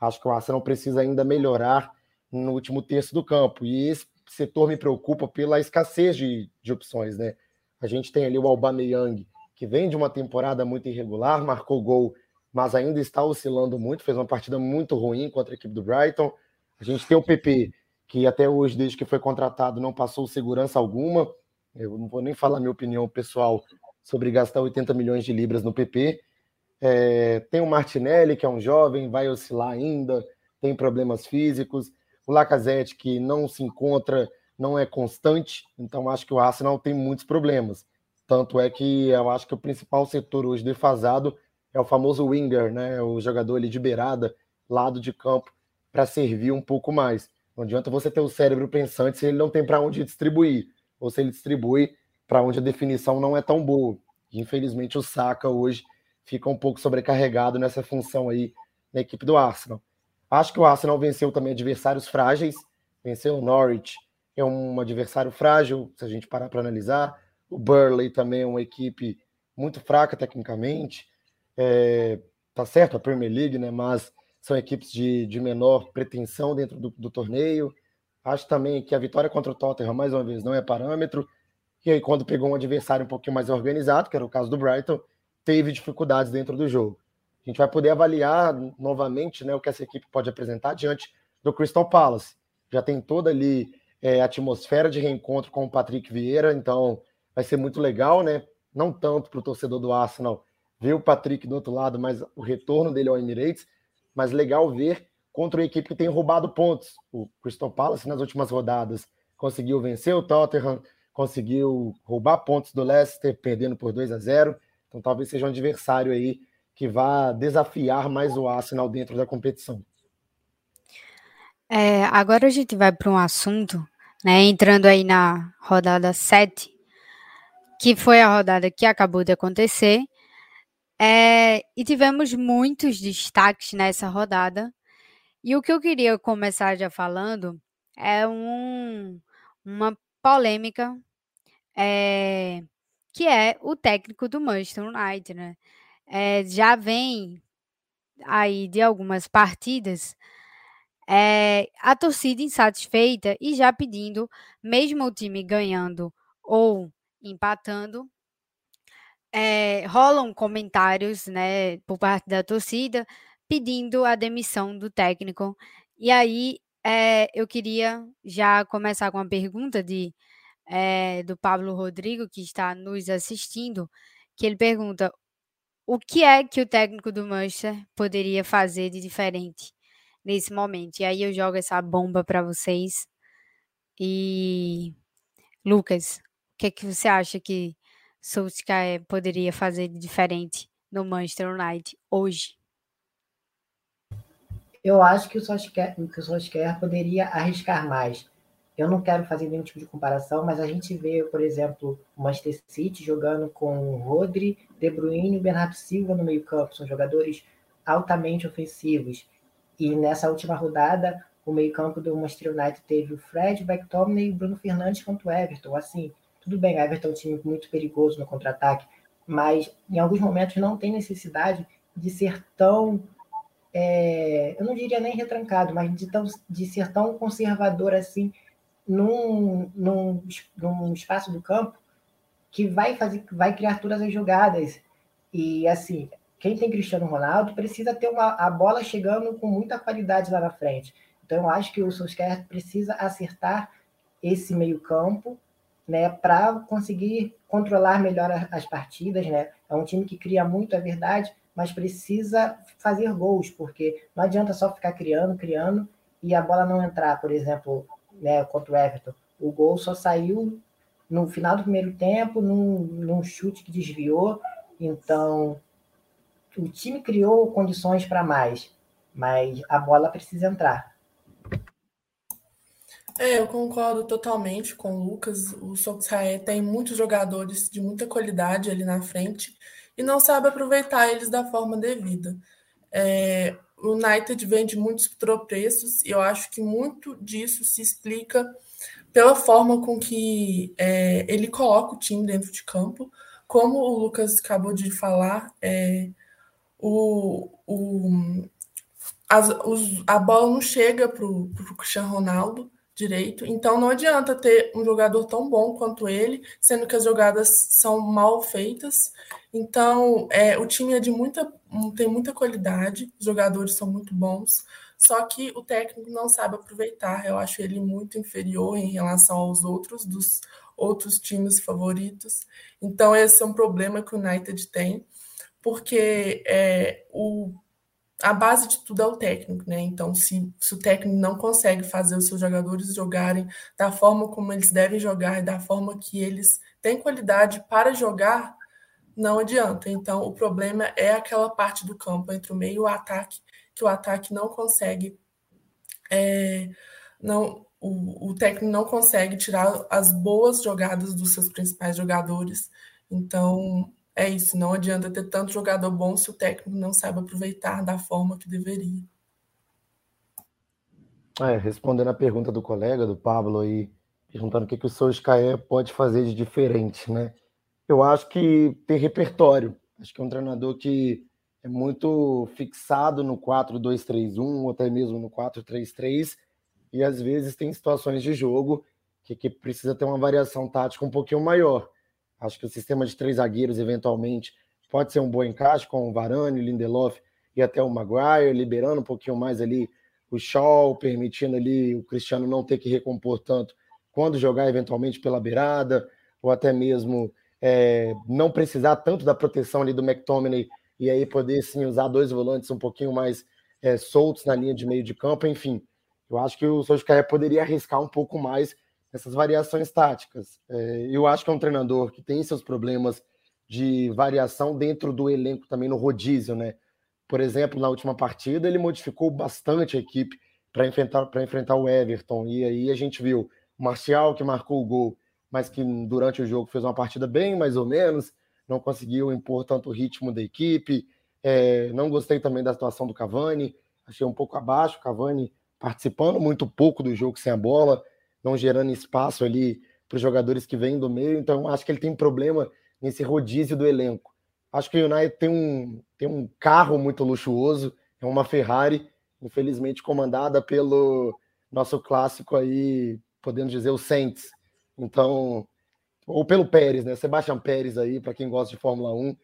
[SPEAKER 4] Acho que o Arsenal precisa ainda melhorar no último terço do campo. E esse setor me preocupa pela escassez de, de opções, né? A gente tem ali o Aubameyang, que vem de uma temporada muito irregular, marcou gol, mas ainda está oscilando muito, fez uma partida muito ruim contra a equipe do Brighton. A gente tem o PP, que até hoje, desde que foi contratado, não passou segurança alguma. Eu não vou nem falar minha opinião pessoal sobre gastar 80 milhões de libras no PP. É, tem o Martinelli, que é um jovem, vai oscilar ainda, tem problemas físicos. O Lacazette, que não se encontra, não é constante, então acho que o Arsenal tem muitos problemas. Tanto é que eu acho que o principal setor hoje defasado é o famoso winger, né? O jogador ali de beirada, lado de campo, para servir um pouco mais. Não adianta você ter o cérebro pensante se ele não tem para onde distribuir, ou se ele distribui para onde a definição não é tão boa. infelizmente o Saka hoje fica um pouco sobrecarregado nessa função aí na equipe do Arsenal. Acho que o Arsenal venceu também adversários frágeis, venceu o Norwich, é um adversário frágil, se a gente parar para analisar. O Burley também é uma equipe muito fraca tecnicamente. É, tá certo, a Premier League, né? Mas são equipes de, de menor pretensão dentro do, do torneio. Acho também que a vitória contra o Tottenham, mais uma vez, não é parâmetro. E aí, quando pegou um adversário um pouquinho mais organizado, que era o caso do Brighton, teve dificuldades dentro do jogo. A gente vai poder avaliar novamente né, o que essa equipe pode apresentar diante do Crystal Palace. Já tem toda ali é, atmosfera de reencontro com o Patrick Vieira, então vai ser muito legal, né? Não tanto para o torcedor do Arsenal ver o Patrick do outro lado, mas o retorno dele ao Emirates, mas legal ver contra uma equipe que tem roubado pontos. O Crystal Palace nas últimas rodadas conseguiu vencer o Tottenham, conseguiu roubar pontos do Leicester, perdendo por 2 a 0. Então talvez seja um adversário aí que vá desafiar mais o Arsenal dentro da competição.
[SPEAKER 1] É, agora a gente vai para um assunto, né, entrando aí na rodada 7, que foi a rodada que acabou de acontecer, é, e tivemos muitos destaques nessa rodada. E o que eu queria começar já falando é um, uma polêmica é, que é o técnico do Manchester United, né? é, já vem aí de algumas partidas é, a torcida insatisfeita e já pedindo, mesmo o time ganhando ou empatando, é, rolam comentários né, por parte da torcida pedindo a demissão do técnico. E aí é, eu queria já começar com uma pergunta de, é, do Pablo Rodrigo, que está nos assistindo, que ele pergunta o que é que o técnico do Manchester poderia fazer de diferente nesse momento? E aí eu jogo essa bomba para vocês. E Lucas, o que é que você acha que Solskjaer poderia fazer de diferente no Manchester United hoje?
[SPEAKER 2] Eu acho que o Solskjaer, o poderia arriscar mais. Eu não quero fazer nenhum tipo de comparação, mas a gente vê, por exemplo, o Manchester City jogando com Rodri, De Bruyne e Bernardo Silva no meio-campo. São jogadores altamente ofensivos. E nessa última rodada, o meio-campo do Manchester United teve o Fred, o McTominay e o Bruno Fernandes contra o Everton. Assim, tudo bem, o Everton é um time muito perigoso no contra-ataque, mas em alguns momentos não tem necessidade de ser tão é, eu não diria nem retrancado, mas de, tão, de ser tão conservador assim num, num, num espaço do campo que vai fazer, vai criar todas as jogadas. E assim, quem tem Cristiano Ronaldo precisa ter uma, a bola chegando com muita qualidade lá na frente. Então eu acho que o Solskjaer precisa acertar esse meio-campo, né, para conseguir controlar melhor as partidas, né? É um time que cria muito, é verdade, mas precisa fazer gols, porque não adianta só ficar criando, criando e a bola não entrar, por exemplo, né, contra o Everton. O gol só saiu no final do primeiro tempo, num, num chute que desviou. Então, o time criou condições para mais, mas a bola precisa entrar.
[SPEAKER 3] É, eu concordo totalmente com o Lucas. O Solskjaer tem muitos jogadores de muita qualidade ali na frente e não sabe aproveitar eles da forma devida. É, o United vende muitos tropeços e eu acho que muito disso se explica pela forma com que é, ele coloca o time dentro de campo. Como o Lucas acabou de falar, é, o, o, as, os, a bola não chega para o Cristiano Ronaldo direito, então não adianta ter um jogador tão bom quanto ele, sendo que as jogadas são mal feitas. Então, é, o time é de muita, tem muita qualidade, os jogadores são muito bons, só que o técnico não sabe aproveitar. Eu acho ele muito inferior em relação aos outros dos outros times favoritos. Então, esse é um problema que o United tem, porque é, o a base de tudo é o técnico, né? Então, se, se o técnico não consegue fazer os seus jogadores jogarem da forma como eles devem jogar e da forma que eles têm qualidade para jogar, não adianta. Então, o problema é aquela parte do campo entre o meio e o ataque, que o ataque não consegue. É, não, o, o técnico não consegue tirar as boas jogadas dos seus principais jogadores. Então, é isso, não adianta ter tanto jogador bom se o técnico não sabe aproveitar da forma que deveria.
[SPEAKER 4] É, respondendo a pergunta do colega, do Pablo aí, perguntando o que, que o Solskjaer pode fazer de diferente, né? Eu acho que tem repertório. Acho que é um treinador que é muito fixado no 4-2-3-1, ou até mesmo no 4-3-3, e às vezes tem situações de jogo que, que precisa ter uma variação tática um pouquinho maior. Acho que o sistema de três zagueiros, eventualmente, pode ser um bom encaixe com o Varane, Lindelof e até o Maguire, liberando um pouquinho mais ali o Shaw, permitindo ali o Cristiano não ter que recompor tanto quando jogar eventualmente pela beirada, ou até mesmo é, não precisar tanto da proteção ali do McTominay e aí poder sim usar dois volantes um pouquinho mais é, soltos na linha de meio de campo, enfim. Eu acho que o Solskjaer poderia arriscar um pouco mais essas variações táticas. É, eu acho que é um treinador que tem seus problemas de variação dentro do elenco também no rodízio, né? Por exemplo, na última partida ele modificou bastante a equipe para enfrentar para enfrentar o Everton e aí a gente viu Marcial que marcou o gol, mas que durante o jogo fez uma partida bem mais ou menos, não conseguiu impor tanto o ritmo da equipe. É, não gostei também da situação do Cavani, achei um pouco abaixo, o Cavani participando muito pouco do jogo sem a bola não gerando espaço ali para os jogadores que vêm do meio. Então, acho que ele tem problema nesse rodízio do elenco. Acho que o United tem um, tem um carro muito luxuoso, é uma Ferrari, infelizmente comandada pelo nosso clássico aí, podemos dizer, o Saints. Então, ou pelo Pérez, né? Sebastian Pérez aí, para quem gosta de Fórmula 1,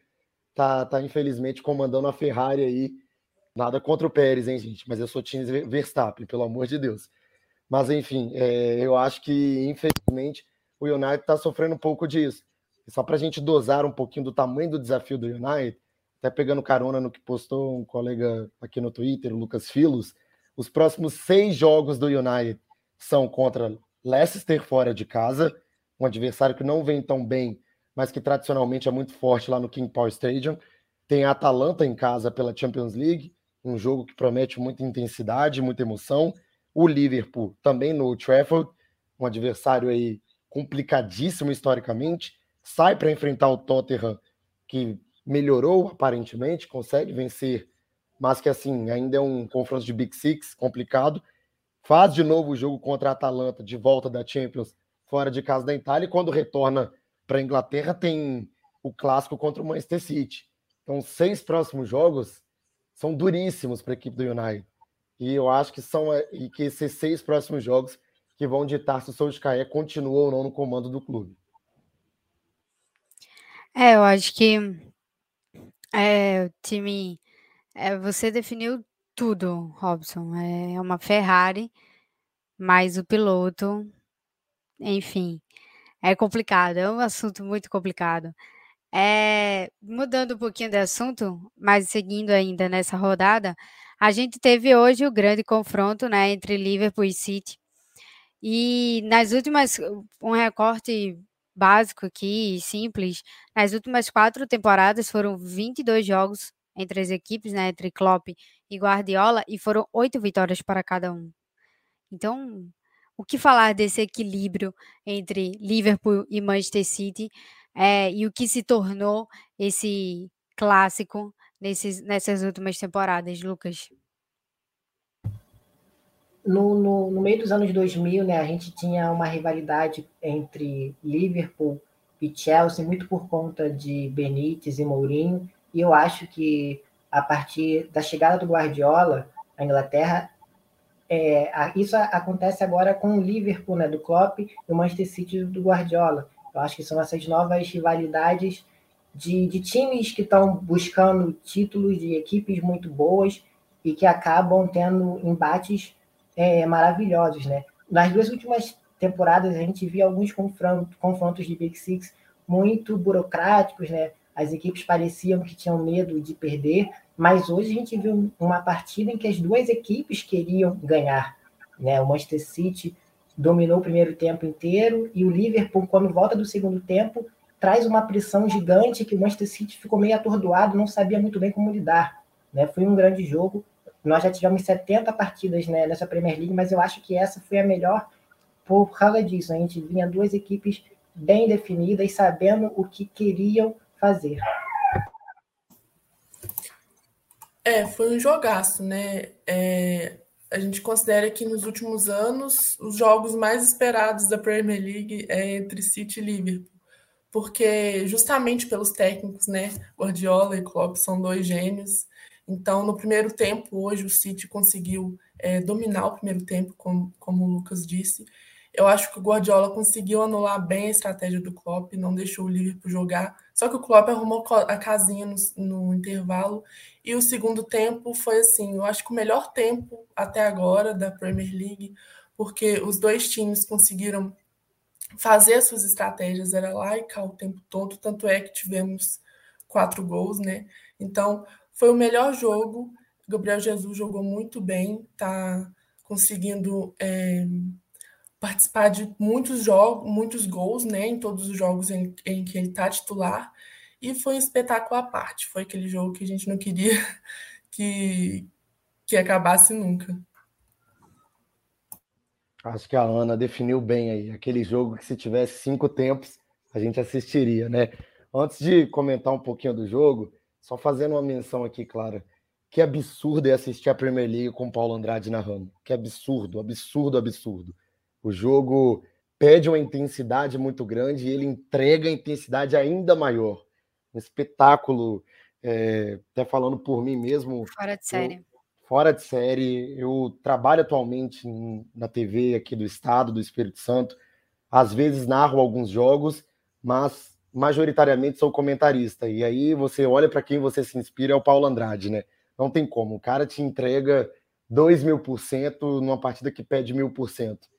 [SPEAKER 4] tá, tá infelizmente comandando a Ferrari aí. Nada contra o Pérez, hein, gente? Mas eu sou time Verstappen, pelo amor de Deus. Mas, enfim, é, eu acho que, infelizmente, o United está sofrendo um pouco disso. E só para a gente dosar um pouquinho do tamanho do desafio do United, até pegando carona no que postou um colega aqui no Twitter, o Lucas Filos, os próximos seis jogos do United são contra Leicester fora de casa, um adversário que não vem tão bem, mas que tradicionalmente é muito forte lá no King Power Stadium. Tem a Atalanta em casa pela Champions League, um jogo que promete muita intensidade, muita emoção o Liverpool também no Trafford, um adversário aí complicadíssimo historicamente, sai para enfrentar o Tottenham, que melhorou aparentemente, consegue vencer, mas que assim ainda é um confronto de Big Six complicado. Faz de novo o jogo contra a Atalanta de volta da Champions fora de casa da Itália e quando retorna para a Inglaterra tem o clássico contra o Manchester City. Então, seis próximos jogos são duríssimos para a equipe do United. E eu acho que são é, e que esses seis próximos jogos que vão ditar se o Solskjaer continua ou não no comando do clube.
[SPEAKER 1] É, eu acho que é, o time. É, você definiu tudo, Robson. É uma Ferrari, mas o piloto, enfim, é complicado. É um assunto muito complicado. É, mudando um pouquinho de assunto, mas seguindo ainda nessa rodada, a gente teve hoje o grande confronto né, entre Liverpool e City. E nas últimas, um recorte básico aqui, simples, nas últimas quatro temporadas foram 22 jogos entre as equipes, né, entre Klopp e Guardiola, e foram oito vitórias para cada um. Então, o que falar desse equilíbrio entre Liverpool e Manchester City é, e o que se tornou esse clássico nesses, nessas últimas temporadas, Lucas?
[SPEAKER 2] No, no, no, meio dos anos 2000, né, a gente tinha uma rivalidade entre Liverpool e Chelsea, muito por conta de Benítez e Mourinho, e eu acho que a partir da chegada do Guardiola, a Inglaterra. É, isso acontece agora com o Liverpool, né, do Klopp, e o Manchester City do Guardiola. Eu acho que são essas novas rivalidades de, de times que estão buscando títulos de equipes muito boas e que acabam tendo embates é, maravilhosos, né? Nas duas últimas temporadas a gente viu alguns confrontos, confrontos de Big Six muito burocráticos, né? As equipes pareciam que tinham medo de perder, mas hoje a gente viu uma partida em que as duas equipes queriam ganhar, né? O Manchester City dominou o primeiro tempo inteiro e o Liverpool, quando volta do segundo tempo, traz uma pressão gigante que o Manchester City ficou meio atordoado, não sabia muito bem como lidar. Né? Foi um grande jogo. Nós já tivemos 70 partidas né, nessa Premier League, mas eu acho que essa foi a melhor por causa disso. A gente vinha duas equipes bem definidas, sabendo o que queriam fazer.
[SPEAKER 3] É, foi um jogaço, né? É, a gente considera que nos últimos anos os jogos mais esperados da Premier League é entre City e Liverpool porque justamente pelos técnicos, né? Guardiola e Klopp são dois gênios. Então, no primeiro tempo, hoje o City conseguiu é, dominar o primeiro tempo, como, como o Lucas disse. Eu acho que o Guardiola conseguiu anular bem a estratégia do Klopp, não deixou o Liverpool jogar. Só que o Klopp arrumou a casinha no, no intervalo. E o segundo tempo foi assim, eu acho que o melhor tempo até agora da Premier League, porque os dois times conseguiram fazer as suas estratégias, era lá e cá o tempo todo, tanto é que tivemos quatro gols, né? Então, foi o melhor jogo. Gabriel Jesus jogou muito bem, tá conseguindo é, participar de muitos jogos, muitos gols, né? Em todos os jogos em, em que ele tá titular. E foi um espetáculo à parte. Foi aquele jogo que a gente não queria que, que acabasse nunca.
[SPEAKER 4] Acho que a Ana definiu bem aí. Aquele jogo que se tivesse cinco tempos, a gente assistiria, né? Antes de comentar um pouquinho do jogo, só fazendo uma menção aqui, Clara. Que absurdo é assistir a Premier League com o Paulo Andrade narrando. Que absurdo, absurdo, absurdo. O jogo pede uma intensidade muito grande e ele entrega a intensidade ainda maior. Um espetáculo, é, até falando por mim mesmo.
[SPEAKER 1] Fora de série.
[SPEAKER 4] Eu, fora de série. Eu trabalho atualmente na TV aqui do estado do Espírito Santo. Às vezes narro alguns jogos, mas majoritariamente sou comentarista. E aí você olha para quem você se inspira é o Paulo Andrade, né? Não tem como. O cara te entrega 2 mil por cento numa partida que pede mil por cento.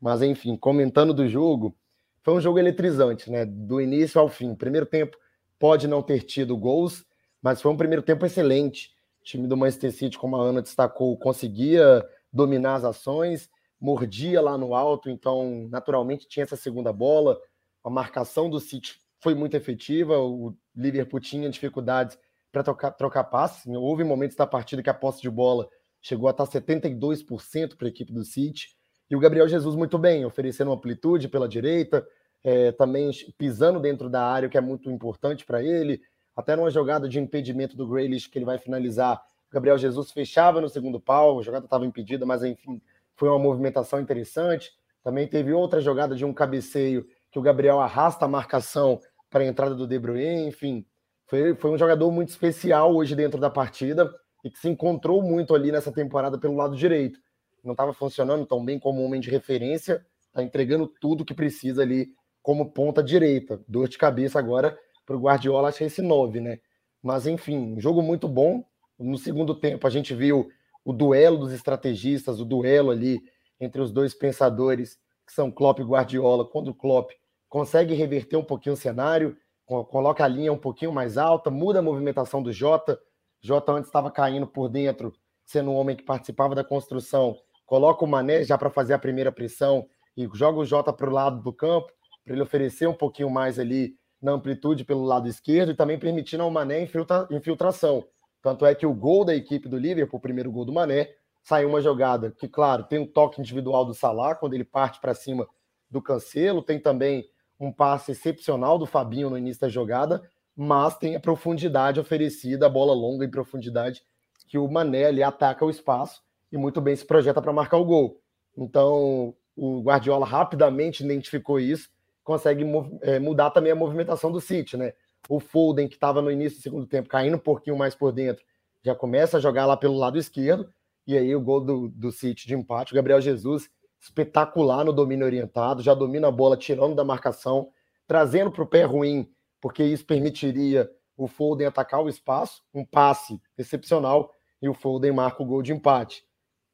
[SPEAKER 4] Mas enfim, comentando do jogo, foi um jogo eletrizante, né? Do início ao fim. Primeiro tempo pode não ter tido gols, mas foi um primeiro tempo excelente o time do Manchester City, como a Ana destacou, conseguia dominar as ações, mordia lá no alto, então naturalmente tinha essa segunda bola. A marcação do City foi muito efetiva, o Liverpool tinha dificuldades para trocar, trocar passes. Houve momentos da partida que a posse de bola chegou a estar 72% para a equipe do City. E o Gabriel Jesus muito bem, oferecendo amplitude pela direita, é, também pisando dentro da área, o que é muito importante para ele, até numa jogada de impedimento do Grealish que ele vai finalizar, Gabriel Jesus fechava no segundo pau, a jogada estava impedida, mas enfim, foi uma movimentação interessante. Também teve outra jogada de um cabeceio que o Gabriel arrasta a marcação para a entrada do De Bruyne, enfim, foi, foi um jogador muito especial hoje dentro da partida e que se encontrou muito ali nessa temporada pelo lado direito. Não estava funcionando tão bem como homem de referência, está entregando tudo que precisa ali como ponta direita. Dor de cabeça agora para o Guardiola achei esse 9, né? Mas enfim, jogo muito bom. No segundo tempo, a gente viu o duelo dos estrategistas, o duelo ali entre os dois pensadores, que são Klopp e Guardiola, quando o Klopp consegue reverter um pouquinho o cenário, coloca a linha um pouquinho mais alta, muda a movimentação do Jota. Jota antes estava caindo por dentro, sendo um homem que participava da construção, coloca o Mané já para fazer a primeira pressão e joga o Jota para o lado do campo, para ele oferecer um pouquinho mais ali na amplitude pelo lado esquerdo e também permitindo ao Mané infiltra, infiltração. Tanto é que o gol da equipe do Liverpool, o primeiro gol do Mané, saiu uma jogada que, claro, tem um toque individual do Salah quando ele parte para cima do Cancelo, tem também um passe excepcional do Fabinho no início da jogada, mas tem a profundidade oferecida, a bola longa em profundidade que o Mané ali ataca o espaço e muito bem se projeta para marcar o gol. Então, o Guardiola rapidamente identificou isso consegue é, mudar também a movimentação do City, né? O Foden, que estava no início do segundo tempo, caindo um pouquinho mais por dentro, já começa a jogar lá pelo lado esquerdo, E aí o gol do, do City de empate, o Gabriel Jesus espetacular no domínio orientado, já domina a bola tirando da marcação, trazendo para o pé ruim, porque isso permitiria o Foden atacar o espaço, um passe excepcional, e o Foden marca o gol de empate.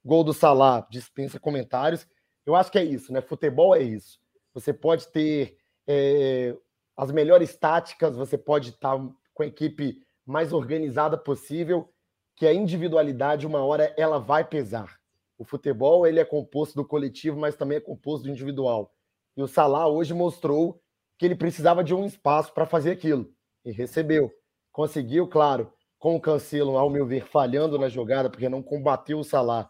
[SPEAKER 4] Gol do Salah dispensa comentários. Eu acho que é isso, né? Futebol é isso. Você pode ter é, as melhores táticas, você pode estar com a equipe mais organizada possível, que a individualidade, uma hora, ela vai pesar. O futebol ele é composto do coletivo, mas também é composto do individual. E o Salah hoje mostrou que ele precisava de um espaço para fazer aquilo. E recebeu. Conseguiu, claro, com o Cancelo, ao meu ver, falhando na jogada, porque não combateu o Salah,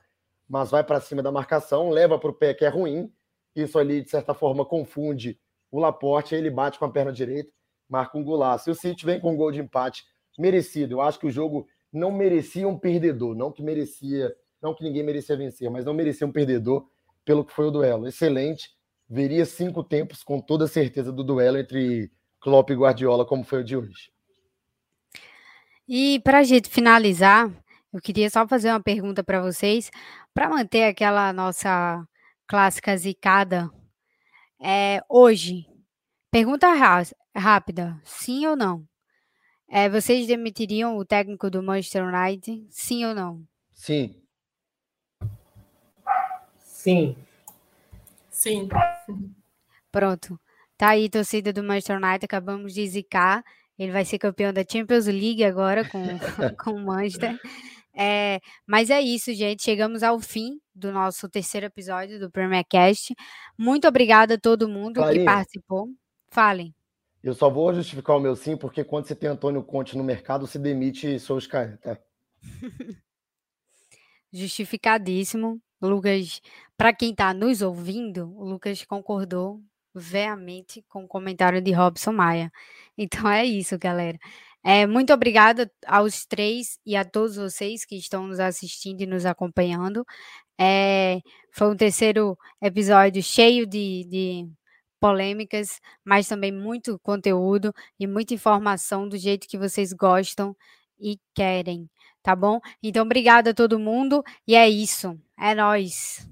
[SPEAKER 4] mas vai para cima da marcação, leva para o pé, que é ruim. Isso ali, de certa forma, confunde o Laporte, ele bate com a perna direita, marca um golaço. E o City vem com um gol de empate merecido. Eu acho que o jogo não merecia um perdedor, não que merecia não que ninguém merecia vencer, mas não merecia um perdedor pelo que foi o duelo. Excelente. Veria cinco tempos com toda certeza do duelo entre Klopp e Guardiola, como foi o de hoje.
[SPEAKER 1] E para a gente finalizar, eu queria só fazer uma pergunta para vocês, para manter aquela nossa clássica zicada. É, hoje, pergunta rápida, sim ou não? É, vocês demitiriam o técnico do Manchester United? Sim ou não?
[SPEAKER 4] Sim.
[SPEAKER 2] Sim.
[SPEAKER 3] Sim.
[SPEAKER 1] Pronto. Tá aí, torcida do Manchester United, acabamos de zicar. Ele vai ser campeão da Champions League agora com, com o Manchester. É, mas é isso, gente. Chegamos ao fim do nosso terceiro episódio do Premier Cast. Muito obrigada a todo mundo Clarinha, que participou. Falem.
[SPEAKER 4] Eu só vou justificar o meu sim, porque quando você tem Antônio Conte no mercado, se demite Solskjaer, tá?
[SPEAKER 1] Justificadíssimo. Lucas, para quem está nos ouvindo, o Lucas concordou veemente com o comentário de Robson Maia. Então é isso, galera. É, muito obrigada aos três e a todos vocês que estão nos assistindo e nos acompanhando. É, foi um terceiro episódio cheio de, de polêmicas, mas também muito conteúdo e muita informação do jeito que vocês gostam e querem, tá bom? Então, obrigada a todo mundo e é isso. É nós.